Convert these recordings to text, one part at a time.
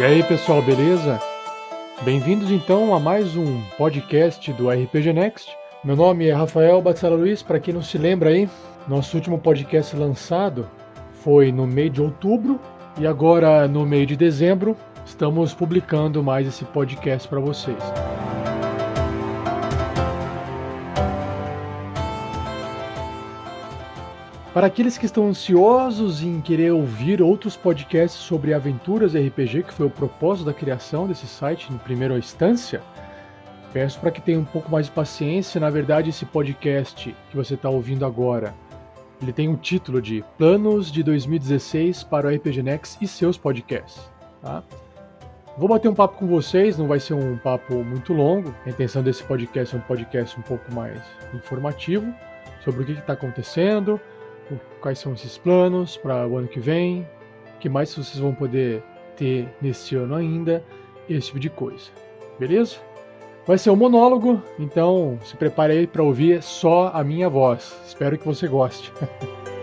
E aí, pessoal, beleza? Bem-vindos então a mais um podcast do RPG Next. Meu nome é Rafael Batzala Luiz, para quem não se lembra aí, nosso último podcast lançado foi no mês de outubro e agora no mês de dezembro estamos publicando mais esse podcast para vocês. Para aqueles que estão ansiosos em querer ouvir outros podcasts sobre aventuras RPG, que foi o propósito da criação desse site em primeira instância, peço para que tenham um pouco mais de paciência. Na verdade, esse podcast que você está ouvindo agora, ele tem um título de Planos de 2016 para o RPG Next e seus podcasts. Tá? Vou bater um papo com vocês, não vai ser um papo muito longo. A intenção desse podcast é um podcast um pouco mais informativo sobre o que está acontecendo, quais são esses planos para o ano que vem, que mais vocês vão poder ter nesse ano ainda, esse tipo de coisa. Beleza? Vai ser um monólogo, então se prepare aí para ouvir só a minha voz. Espero que você goste.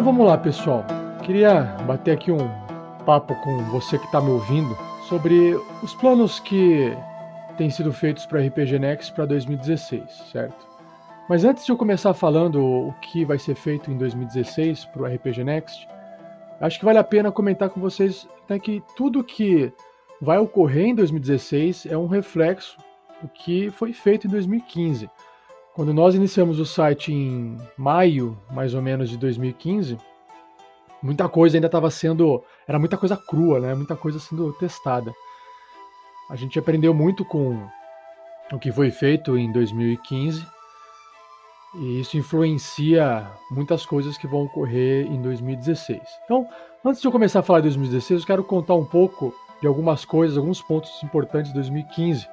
Então vamos lá, pessoal. Queria bater aqui um papo com você que está me ouvindo sobre os planos que têm sido feitos para RPG Next para 2016, certo? Mas antes de eu começar falando o que vai ser feito em 2016 para o RPG Next, acho que vale a pena comentar com vocês né, que tudo que vai ocorrer em 2016 é um reflexo do que foi feito em 2015. Quando nós iniciamos o site em maio, mais ou menos, de 2015, muita coisa ainda estava sendo. Era muita coisa crua, né? Muita coisa sendo testada. A gente aprendeu muito com o que foi feito em 2015 e isso influencia muitas coisas que vão ocorrer em 2016. Então, antes de eu começar a falar de 2016, eu quero contar um pouco de algumas coisas, alguns pontos importantes de 2015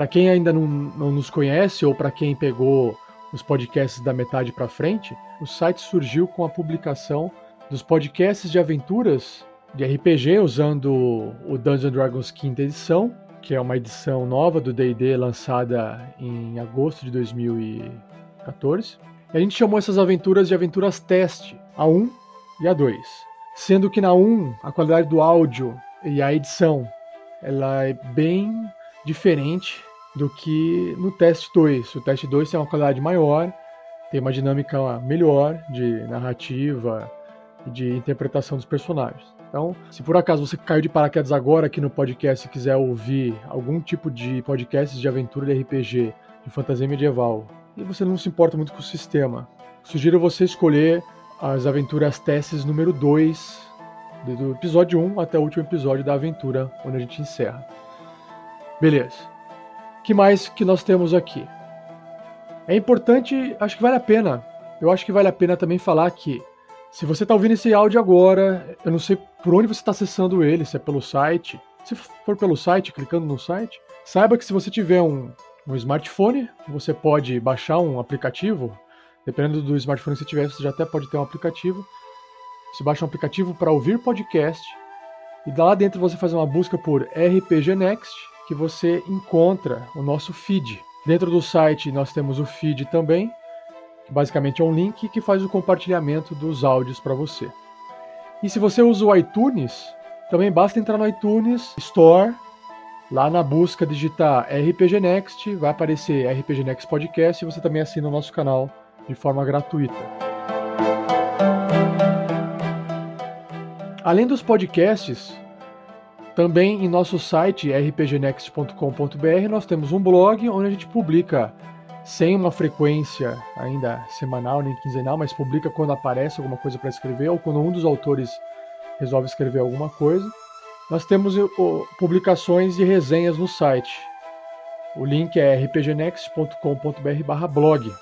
para quem ainda não, não nos conhece ou para quem pegou os podcasts da metade para frente, o site surgiu com a publicação dos podcasts de aventuras de RPG usando o Dungeons Dragons quinta edição, que é uma edição nova do D&D lançada em agosto de 2014. E a gente chamou essas aventuras de aventuras teste, a 1 e a 2. Sendo que na 1 a qualidade do áudio e a edição ela é bem diferente do que no teste 2. O teste 2 tem uma qualidade maior, tem uma dinâmica melhor de narrativa e de interpretação dos personagens. Então, se por acaso você caiu de paraquedas agora aqui no podcast e quiser ouvir algum tipo de podcast de aventura de RPG, de fantasia medieval, e você não se importa muito com o sistema, sugiro você escolher as aventuras testes número 2, do episódio 1 até o último episódio da aventura, onde a gente encerra. Beleza. Que mais que nós temos aqui? É importante, acho que vale a pena. Eu acho que vale a pena também falar que se você está ouvindo esse áudio agora, eu não sei por onde você está acessando ele, se é pelo site. Se for pelo site, clicando no site, saiba que se você tiver um, um smartphone, você pode baixar um aplicativo. Dependendo do smartphone que você tiver, você já até pode ter um aplicativo. Você baixa um aplicativo para ouvir podcast. E lá dentro você faz uma busca por RPG Next que você encontra o nosso feed. Dentro do site nós temos o feed também, que basicamente é um link que faz o compartilhamento dos áudios para você. E se você usa o iTunes, também basta entrar no iTunes Store, lá na busca digitar RPG Next, vai aparecer RPG Next Podcast e você também assina o nosso canal de forma gratuita. Além dos podcasts, também em nosso site rpgnext.com.br nós temos um blog onde a gente publica sem uma frequência ainda semanal nem quinzenal, mas publica quando aparece alguma coisa para escrever ou quando um dos autores resolve escrever alguma coisa. Nós temos publicações e resenhas no site. O link é rpgnext.com.br/blog.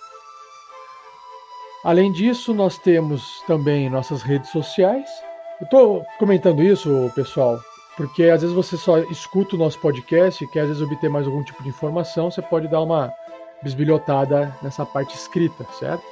Além disso, nós temos também nossas redes sociais. Eu estou comentando isso, pessoal, porque às vezes você só escuta o nosso podcast e quer às vezes obter mais algum tipo de informação, você pode dar uma bisbilhotada nessa parte escrita, certo?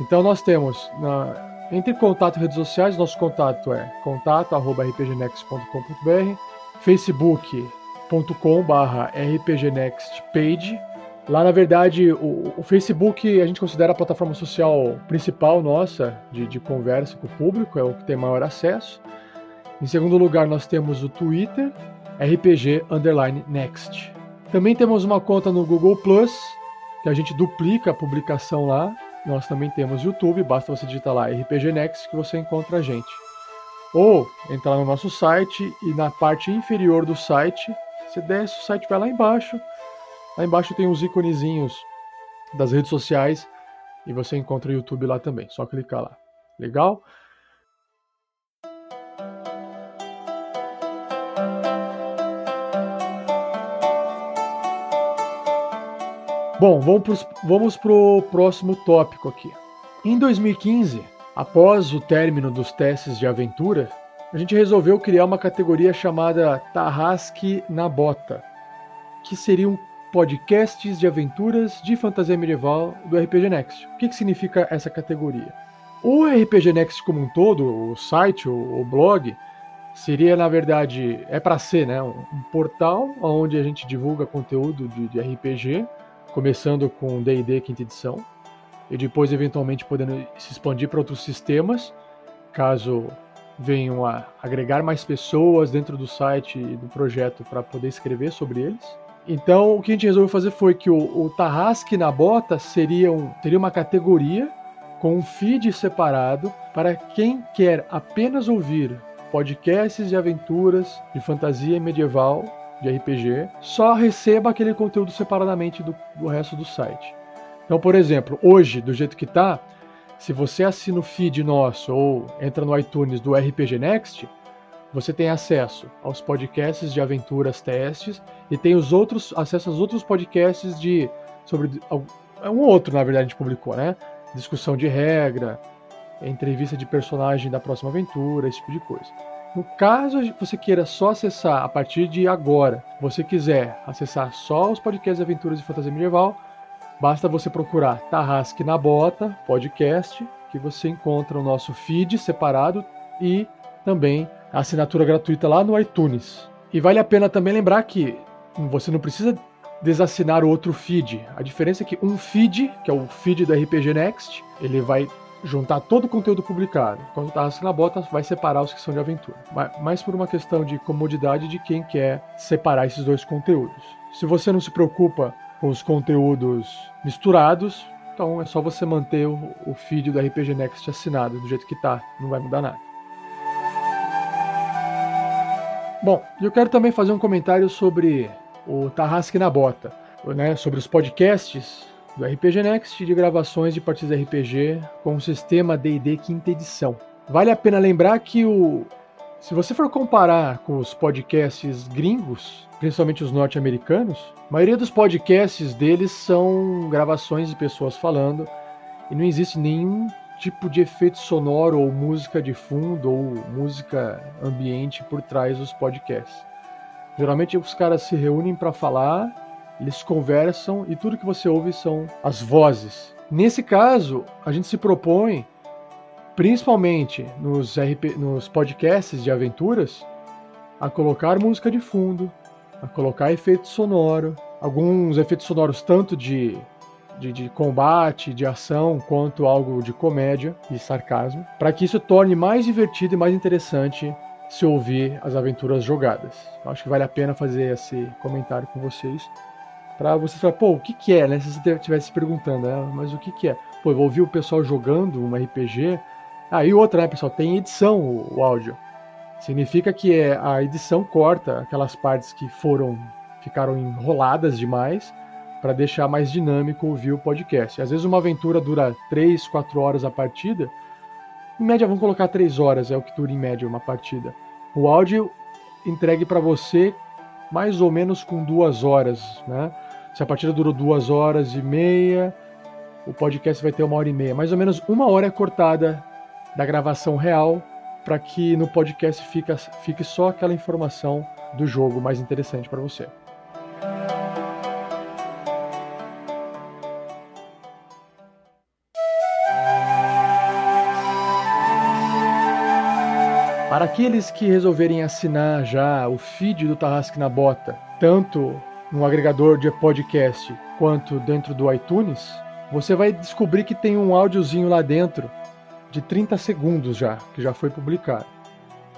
Então nós temos na, entre contato em redes sociais, nosso contato é contato@rpgnext.com.br, facebook.com/rpgnextpage. Lá, na verdade, o, o, Facebook a gente considera a plataforma social principal nossa de, de conversa com o público, é o que tem maior acesso. Em segundo lugar, nós temos o Twitter, RPG Next. Também temos uma conta no Google Plus, que a gente duplica a publicação lá. Nós também temos YouTube, basta você digitar lá RPG Next que você encontra a gente. Ou entrar no nosso site e na parte inferior do site, você desce, o site vai lá embaixo. Lá embaixo tem os íconezinhos das redes sociais e você encontra o YouTube lá também. Só clicar lá. Legal? Bom, vamos para o próximo tópico aqui. Em 2015, após o término dos testes de aventura, a gente resolveu criar uma categoria chamada Tarrasque na Bota, que seriam podcasts de aventuras de fantasia medieval do RPG Next. O que, que significa essa categoria? O RPG Next como um todo, o site, o, o blog, seria na verdade, é para ser né, um, um, portal onde a gente divulga conteúdo de, de RPG começando com D&D quinta edição e depois eventualmente podendo se expandir para outros sistemas, caso venham a agregar mais pessoas dentro do site e do projeto para poder escrever sobre eles. Então, o que a gente resolveu fazer foi que o, o Tarrasque na Bota seria, um, seria uma categoria com um feed separado para quem quer apenas ouvir podcasts de aventuras de fantasia medieval de RPG, só receba aquele conteúdo separadamente do, do resto do site. Então, por exemplo, hoje, do jeito que está, se você assina o feed nosso ou entra no iTunes do RPG Next, você tem acesso aos podcasts de aventuras testes e tem os outros acesso aos outros podcasts de sobre é um outro na verdade a gente publicou, né? Discussão de regra, entrevista de personagem da próxima aventura, esse tipo de coisa. No caso você queira só acessar a partir de agora, você quiser acessar só os podcasts de aventuras de fantasia medieval, basta você procurar Tarrasque na Bota podcast, que você encontra o nosso feed separado e também a assinatura gratuita lá no iTunes. E vale a pena também lembrar que você não precisa desassinar o outro feed. A diferença é que um feed, que é o feed do RPG Next, ele vai juntar todo o conteúdo publicado. Quando está na bota, vai separar os que são de aventura. Mas por uma questão de comodidade de quem quer separar esses dois conteúdos. Se você não se preocupa com os conteúdos misturados, então é só você manter o, o feed do RPG Next assinado do jeito que está, não vai mudar nada. Bom, eu quero também fazer um comentário sobre o Tarrasque na Bota, né, sobre os podcasts do RPG Next de gravações de partidas RPG com o sistema D&D quinta edição. Vale a pena lembrar que o se você for comparar com os podcasts gringos, principalmente os norte-americanos, a maioria dos podcasts deles são gravações de pessoas falando e não existe nenhum tipo de efeito sonoro ou música de fundo ou música ambiente por trás dos podcasts. Geralmente os caras se reúnem para falar eles conversam e tudo que você ouve são as vozes. Nesse caso, a gente se propõe, principalmente nos, RP, nos podcasts de aventuras, a colocar música de fundo, a colocar efeito sonoro, alguns efeitos sonoros tanto de, de, de combate, de ação, quanto algo de comédia e sarcasmo, para que isso torne mais divertido e mais interessante se ouvir as aventuras jogadas. Eu acho que vale a pena fazer esse comentário com vocês para você falar, pô, o que que é, né? Se você estivesse perguntando, né? mas o que que é? Pô, eu ouvi o pessoal jogando um RPG. Ah, e outra, né, pessoal? Tem edição o, o áudio. Significa que é, a edição corta aquelas partes que foram ficaram enroladas demais para deixar mais dinâmico ouvir o podcast. Às vezes uma aventura dura 3, 4 horas a partida. Em média, vamos colocar 3 horas, é o que dura em média uma partida. O áudio entregue para você mais ou menos com duas horas, né? Se a partida durou duas horas e meia, o podcast vai ter uma hora e meia. Mais ou menos uma hora é cortada da gravação real para que no podcast fique, fique só aquela informação do jogo mais interessante para você. Para aqueles que resolverem assinar já o feed do Tarrasque na Bota, tanto no agregador de podcast quanto dentro do iTunes, você vai descobrir que tem um áudiozinho lá dentro de 30 segundos já, que já foi publicado.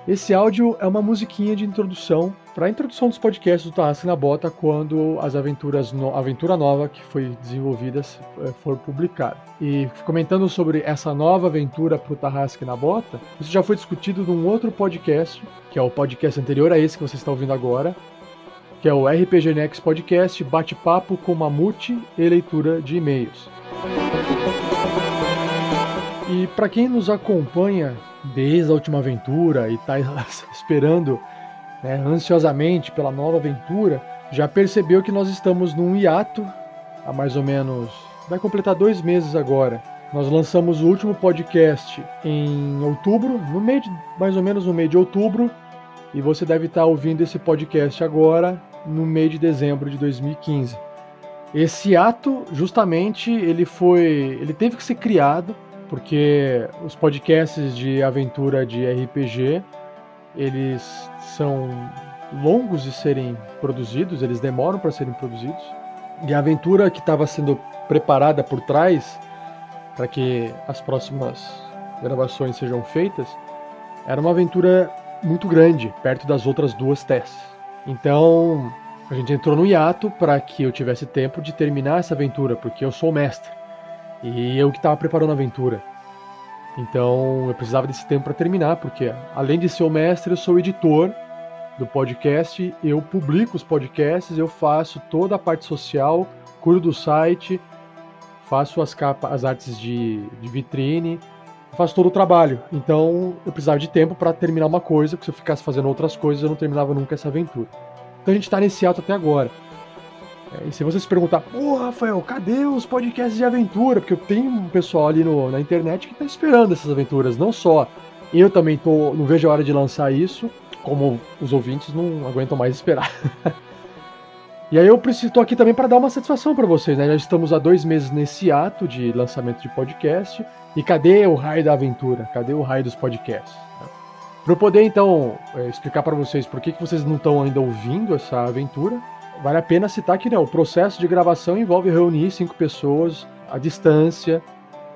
Esse áudio é uma musiquinha de introdução para a introdução dos podcasts do Tarrasque na Bota quando as aventuras no, aventura nova que foi desenvolvida eh, for publicada. E comentando sobre essa nova aventura para o Tarrasque na Bota, isso já foi discutido num outro podcast, que é o podcast anterior a esse que você está ouvindo agora, que é o RPG Next Podcast Bate-Papo com Mamute e Leitura de E-mails. E para quem nos acompanha desde a última aventura e está esperando né, ansiosamente pela nova aventura, já percebeu que nós estamos num hiato há mais ou menos. vai completar dois meses agora. Nós lançamos o último podcast em outubro, no meio de, mais ou menos no meio de outubro, e você deve estar ouvindo esse podcast agora no meio de dezembro de 2015. Esse ato, justamente, ele foi, ele teve que ser criado porque os podcasts de aventura de RPG eles são longos de serem produzidos, eles demoram para serem produzidos. E a aventura que estava sendo preparada por trás para que as próximas gravações sejam feitas era uma aventura muito grande, perto das outras duas testes. Então, a gente entrou no hiato para que eu tivesse tempo de terminar essa aventura, porque eu sou o mestre. E eu que estava preparando a aventura. Então eu precisava desse tempo para terminar, porque além de ser o mestre, eu sou o editor do podcast, eu publico os podcasts, eu faço toda a parte social, cuido do site, faço as capas, as artes de, de vitrine, faço todo o trabalho. Então eu precisava de tempo para terminar uma coisa, porque se eu ficasse fazendo outras coisas eu não terminava nunca essa aventura. Então a gente está nesse alto até agora. É, e se você se perguntar, pô, Rafael, cadê os podcasts de aventura? Porque eu tenho um pessoal ali no, na internet que está esperando essas aventuras, não só. Eu também tô, não vejo a hora de lançar isso, como os ouvintes não aguentam mais esperar. e aí eu tô aqui também para dar uma satisfação para vocês, né? Já estamos há dois meses nesse ato de lançamento de podcast. E cadê o raio da aventura? Cadê o raio dos podcasts? Para eu poder então é, explicar para vocês por que, vocês não estão ainda ouvindo essa aventura, Vale a pena citar que né, o processo de gravação envolve reunir cinco pessoas à distância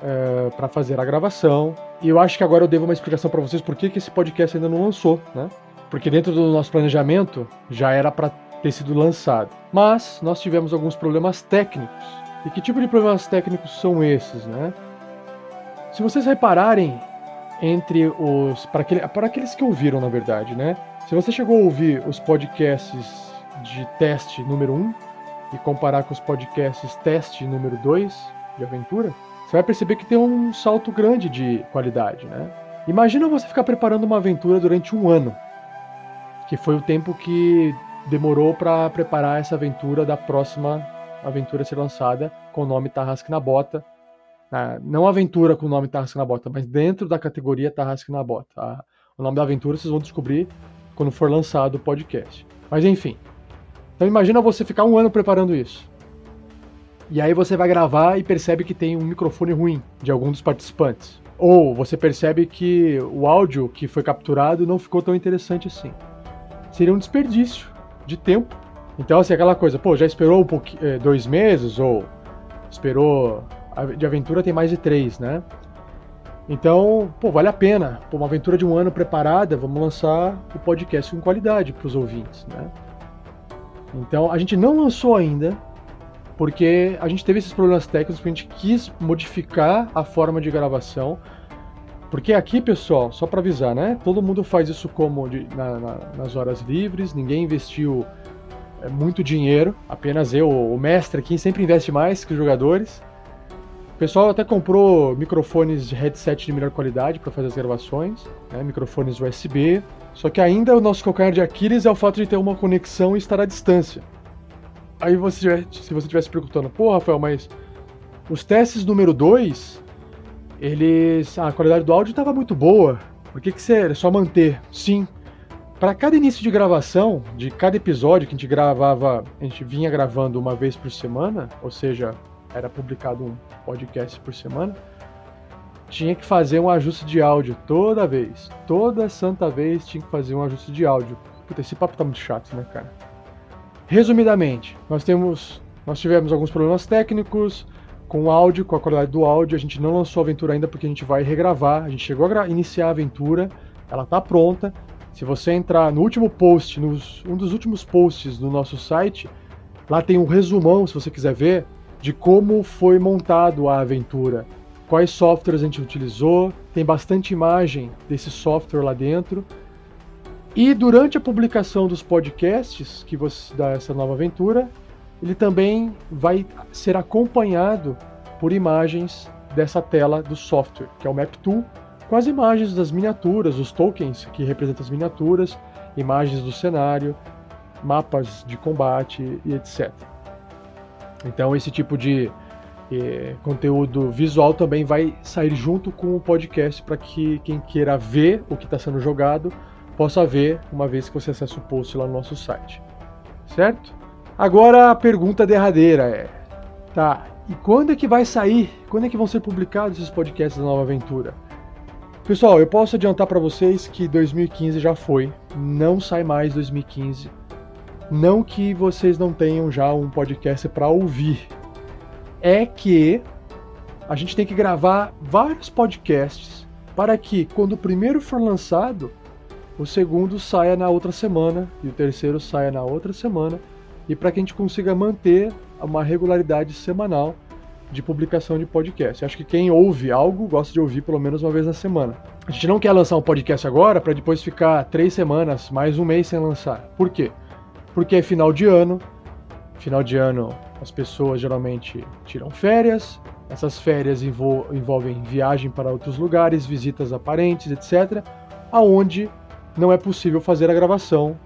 é, para fazer a gravação. E eu acho que agora eu devo uma explicação para vocês por que esse podcast ainda não lançou, né? Porque dentro do nosso planejamento já era para ter sido lançado. Mas nós tivemos alguns problemas técnicos. E que tipo de problemas técnicos são esses, né? Se vocês repararem entre os para, aquele, aqueles que ouviram, na verdade, né? Se você chegou a ouvir os podcasts de teste número 1 e comparar com os podcasts teste número 2 de aventura, você vai perceber que tem um salto grande de qualidade, né? Imagina você ficar preparando uma aventura durante um ano, que foi o tempo que demorou para preparar essa aventura da próxima aventura a ser lançada com o nome Tarrasque na Bota. Ah, não aventura com o nome Tarrasque na Bota, mas dentro da categoria Tarrasque na Bota. Ah, o nome da aventura vocês vão descobrir quando for lançado o podcast. Mas enfim, então imagina você ficar um ano preparando isso. E aí você vai gravar e percebe que tem um microfone ruim de algum dos participantes. Ou você percebe que o áudio que foi capturado não ficou tão interessante assim. Seria um desperdício de tempo. Então, assim, aquela coisa, pô, já esperou um pouquinho, eh, dois meses, ou esperou. De aventura tem mais de três, né? Então, pô, vale a pena. Pô, uma aventura de um ano preparada, vamos lançar o podcast com qualidade para os ouvintes, né? Então a gente não lançou ainda, porque a gente teve esses problemas técnicos, porque a gente quis modificar a forma de gravação. Porque aqui, pessoal, só para avisar, né? Todo mundo faz isso como de, na, na, nas horas livres, ninguém investiu é, muito dinheiro, apenas eu, o mestre aqui, sempre investe mais que os jogadores. Pessoal até comprou microfones de headset de melhor qualidade para fazer as gravações, né? microfones USB, só que ainda o nosso calcanhar de Aquiles é o fato de ter uma conexão e estar à distância. Aí você, se você estivesse perguntando, pô, Rafael, mas os testes número 2, eles. A qualidade do áudio estava muito boa. Por que, que você só manter? Sim. Para cada início de gravação, de cada episódio que a gente gravava, a gente vinha gravando uma vez por semana, ou seja, era publicado um podcast por semana, tinha que fazer um ajuste de áudio toda vez. Toda santa vez tinha que fazer um ajuste de áudio. Puta, esse papo tá muito chato, né, cara? Resumidamente, nós temos, nós tivemos alguns problemas técnicos com o áudio, com a qualidade do áudio. A gente não lançou a aventura ainda porque a gente vai regravar. A gente chegou a iniciar a aventura, ela tá pronta. Se você entrar no último post, nos, um dos últimos posts do nosso site, lá tem um resumão, se você quiser ver, de como foi montado a aventura, quais softwares a gente utilizou, tem bastante imagem desse software lá dentro. E durante a publicação dos podcasts que você essa nova aventura, ele também vai ser acompanhado por imagens dessa tela do software, que é o Map Tool, com as imagens das miniaturas, os tokens que representam as miniaturas, imagens do cenário, mapas de combate e etc. Então esse tipo de eh, conteúdo visual também vai sair junto com o podcast para que quem queira ver o que está sendo jogado possa ver uma vez que você acessa o post lá no nosso site. Certo? Agora a pergunta derradeira é: tá, e quando é que vai sair? Quando é que vão ser publicados esses podcasts da Nova Aventura? Pessoal, eu posso adiantar para vocês que 2015 já foi, não sai mais 2015. Não que vocês não tenham já um podcast para ouvir, é que a gente tem que gravar vários podcasts para que quando o primeiro for lançado, o segundo saia na outra semana e o terceiro saia na outra semana, e para que a gente consiga manter uma regularidade semanal de publicação de podcast. Acho que quem ouve algo gosta de ouvir pelo menos uma vez na semana. A gente não quer lançar um podcast agora para depois ficar três semanas, mais um mês sem lançar. Por quê? Porque é final de ano. Final de ano as pessoas geralmente tiram férias. Essas férias envolvem viagem para outros lugares, visitas a parentes, etc. Aonde não é possível fazer a gravação,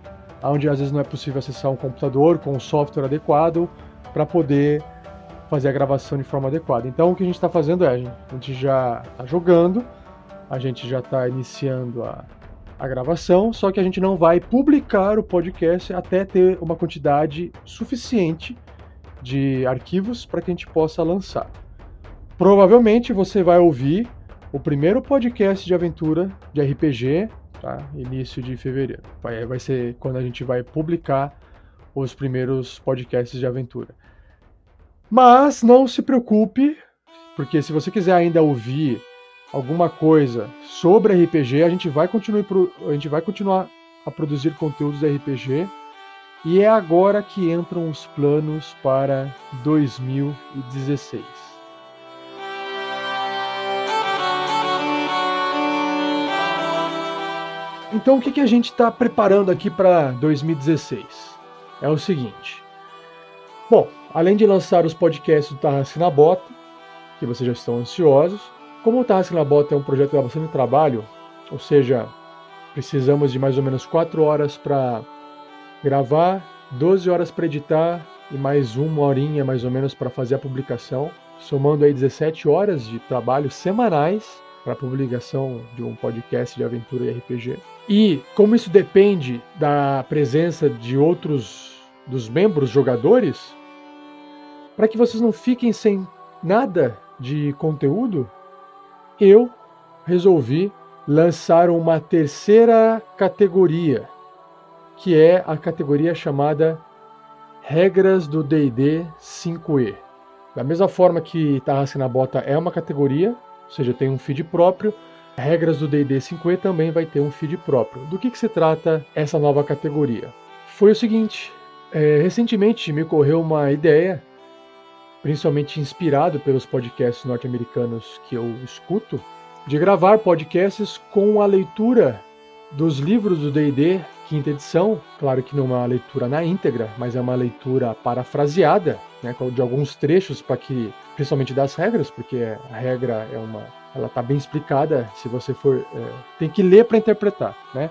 onde às vezes não é possível acessar um computador com um software adequado para poder fazer a gravação de forma adequada. Então o que a gente está fazendo é, a gente já está jogando, a gente já está iniciando a, a gravação, só que a gente não vai publicar o podcast até ter uma quantidade suficiente de arquivos para que a gente possa lançar. Provavelmente você vai ouvir o primeiro podcast de aventura de RPG tá? Início de fevereiro. Vai, vai ser quando a gente vai publicar os primeiros podcasts de aventura. Mas não se preocupe, porque se você quiser ainda ouvir alguma coisa sobre RPG, a gente vai continuar, a gente vai continuar a produzir conteúdos RPG. E é agora que entram os planos para 2016. Então, o que, que a gente está preparando aqui para 2016? É o seguinte. Bom, além de lançar os podcasts do Tarrasque na Bota, que vocês já estão ansiosos, como o Tarrasque na Bota é um projeto que dá bastante trabalho, ou seja, precisamos de mais ou menos 4 horas para gravar, 12 horas para editar e mais uma horinha mais ou menos para fazer a publicação, somando aí 17 horas de trabalho semanais para a publicação de um podcast de aventura e RPG. E como isso depende da presença de outros dos membros jogadores, para que vocês não fiquem sem nada de conteúdo, eu resolvi lançar uma terceira categoria, que é a categoria chamada Regras do D&D 5e. Da mesma forma que Tarrasque na Bota é uma categoria, ou seja, tem um feed próprio. Regras do D&D 5e também vai ter um feed próprio. Do que, que se trata essa nova categoria? Foi o seguinte, é, recentemente me ocorreu uma ideia, principalmente inspirado pelos podcasts norte-americanos que eu escuto, de gravar podcasts com a leitura dos livros do D&D quinta edição, claro que não é uma leitura na íntegra, mas é uma leitura parafraseada, né, de alguns trechos para que, principalmente das regras, porque a regra é uma, ela está bem explicada. Se você for, é, tem que ler para interpretar, né?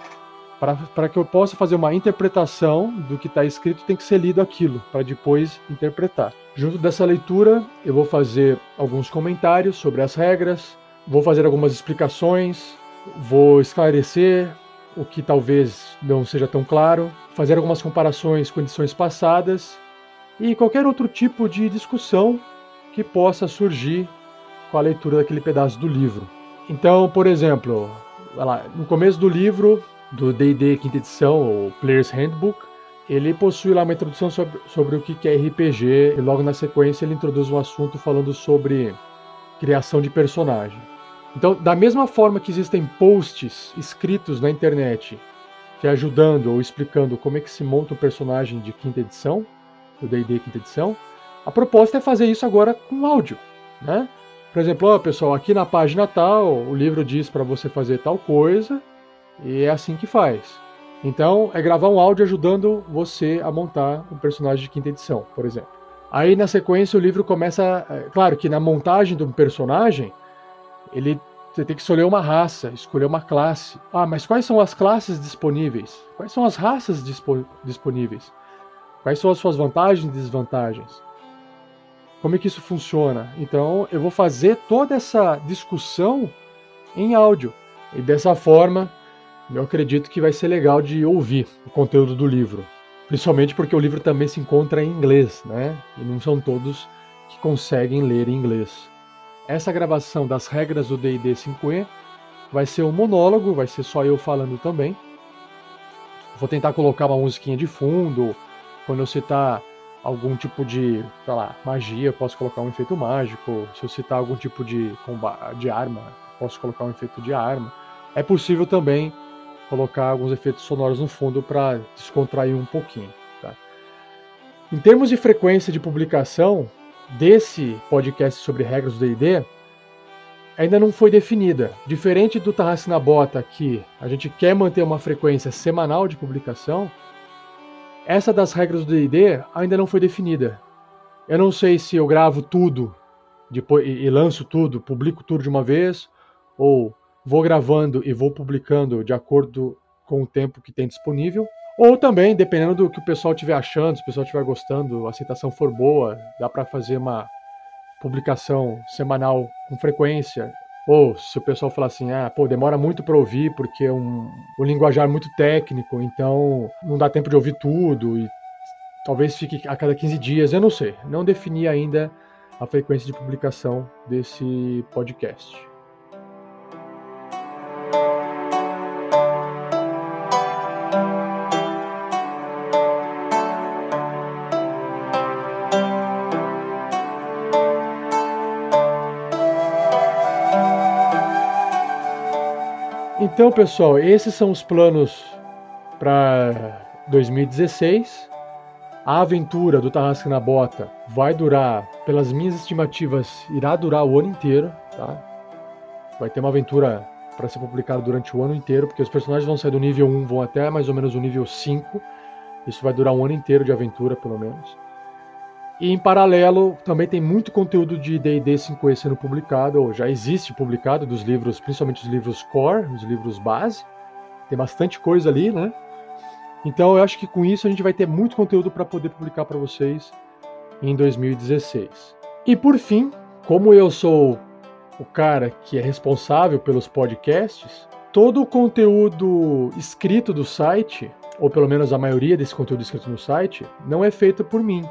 Para que eu possa fazer uma interpretação do que está escrito, tem que ser lido aquilo, para depois interpretar. Junto dessa leitura, eu vou fazer alguns comentários sobre as regras, vou fazer algumas explicações, vou esclarecer o que talvez não seja tão claro, fazer algumas comparações com edições passadas e qualquer outro tipo de discussão que possa surgir com a leitura daquele pedaço do livro. Então, por exemplo, no começo do livro, do D&D quinta edição, ou Player's Handbook, ele possui lá uma introdução sobre, sobre o que é RPG e logo na sequência ele introduz um assunto falando sobre criação de personagem. Então, da mesma forma que existem posts escritos na internet te ajudando ou explicando como é que se monta um personagem de quinta edição, do D&D quinta edição, a proposta é fazer isso agora com áudio, né? Por exemplo, ó, pessoal, aqui na página tal, o livro diz para você fazer tal coisa e é assim que faz. Então, é gravar um áudio ajudando você a montar um personagem de quinta edição, por exemplo. Aí, na sequência, o livro começa. É, claro que na montagem de um personagem, ele você tem que escolher uma raça, escolher uma classe. Ah, mas quais são as classes disponíveis? Quais são as raças dispo disponíveis? Quais são as suas vantagens e desvantagens? Como é que isso funciona? Então, eu vou fazer toda essa discussão em áudio. E dessa forma, eu acredito que vai ser legal de ouvir o conteúdo do livro. Principalmente porque o livro também se encontra em inglês, né? E não são todos que conseguem ler em inglês. Essa gravação das regras do D&D 5e vai ser um monólogo, vai ser só eu falando também. Vou tentar colocar uma musiquinha de fundo. Quando eu citar algum tipo de, sei lá, magia, posso colocar um efeito mágico. Se eu citar algum tipo de, de arma, posso colocar um efeito de arma. É possível também colocar alguns efeitos sonoros no fundo para descontrair um pouquinho. Tá? Em termos de frequência de publicação desse podcast sobre regras do D&D, ainda não foi definida. Diferente do Tarrasque na Bota, que a gente quer manter uma frequência semanal de publicação, essa das regras do D&D ainda não foi definida. Eu não sei se eu gravo tudo depois, e lanço tudo, publico tudo de uma vez, ou vou gravando e vou publicando de acordo com o tempo que tem disponível. Ou também, dependendo do que o pessoal estiver achando, se o pessoal estiver gostando, a aceitação for boa, dá para fazer uma publicação semanal com frequência. Ou se o pessoal falar assim, ah, pô, demora muito para ouvir porque é um, um linguajar muito técnico, então não dá tempo de ouvir tudo e talvez fique a cada 15 dias, eu não sei. Não defini ainda a frequência de publicação desse podcast. Então, pessoal, esses são os planos para 2016. A aventura do Tarrasque na Bota vai durar, pelas minhas estimativas, irá durar o ano inteiro, tá? Vai ter uma aventura para ser publicada durante o ano inteiro, porque os personagens vão sair do nível 1, vão até mais ou menos o nível 5. Isso vai durar um ano inteiro de aventura, pelo menos. E em paralelo, também tem muito conteúdo de D&D 5e sendo publicado, ou já existe publicado, dos livros, principalmente os livros core, os livros base. Tem bastante coisa ali, né? Então eu acho que com isso a gente vai ter muito conteúdo para poder publicar para vocês em 2016. E por fim, como eu sou o cara que é responsável pelos podcasts, todo o conteúdo escrito do site, ou pelo menos a maioria desse conteúdo escrito no site, não é feito por mim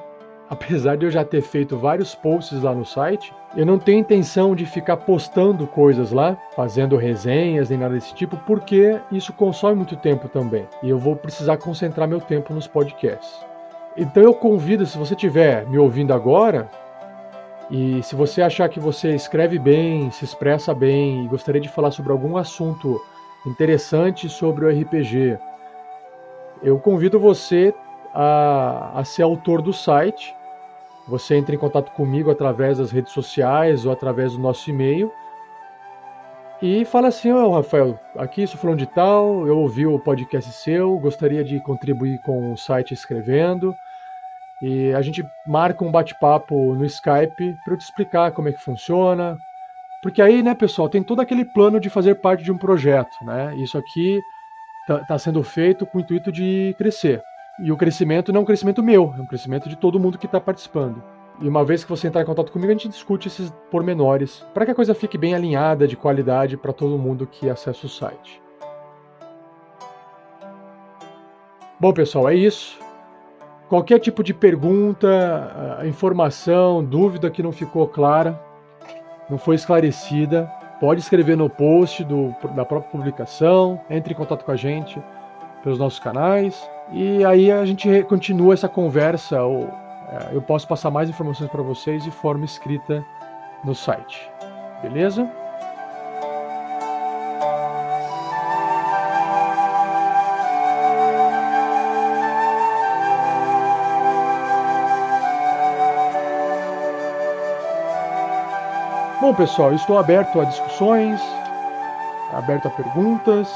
apesar de eu já ter feito vários posts lá no site, eu não tenho intenção de ficar postando coisas lá, fazendo resenhas nem nada desse tipo, porque isso consome muito tempo também. E eu vou precisar concentrar meu tempo nos podcasts. Então eu convido, se você estiver me ouvindo agora, e se você achar que você escreve bem, se expressa bem e gostaria de falar sobre algum assunto interessante sobre o RPG, eu convido você a, a ser autor do site. Você entra em contato comigo através das redes sociais ou através do nosso e-mail e fala assim: Ô oh, Rafael, aqui sou falando de tal, eu ouvi o podcast seu, gostaria de contribuir com o site escrevendo. E a gente marca um bate-papo no Skype para eu te explicar como é que funciona. Porque aí, né, pessoal, tem todo aquele plano de fazer parte de um projeto, né? Isso aqui está tá sendo feito com o intuito de crescer. E o crescimento não é um crescimento meu, é um crescimento de todo mundo que está participando. E uma vez que você entrar em contato comigo, a gente discute esses pormenores para que a coisa fique bem alinhada, de qualidade para todo mundo que acessa o site. Bom, pessoal, é isso. Qualquer tipo de pergunta, ah, informação, dúvida que não ficou clara, não foi esclarecida, pode escrever no post do, da própria publicação, entre em contato com a gente pelos nossos canais e aí a gente continua essa conversa. Ou, é, eu posso passar mais informações para vocês de forma escrita no site. Beleza? Bom, pessoal, estou aberto a discussões, aberto a perguntas.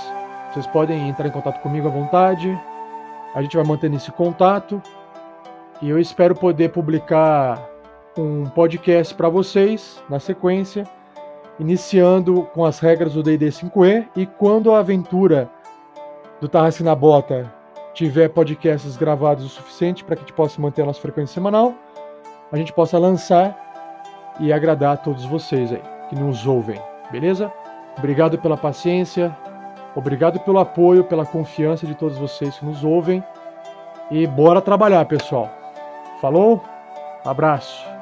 Vocês podem entrar em contato comigo à vontade. A gente vai mantendo esse contato. E eu espero poder publicar um podcast para vocês na sequência, iniciando com as regras do D&D 5e e. Quando a aventura do Tarrasque na Bota tiver podcasts gravados o suficiente para que a gente possa manter a nossa frequência semanal, a gente possa lançar e agradar a todos vocês aí que nos ouvem, beleza? Obrigado pela paciência, obrigado pelo apoio, pela confiança de todos vocês que nos ouvem e bora trabalhar, pessoal. Falou? Abraço.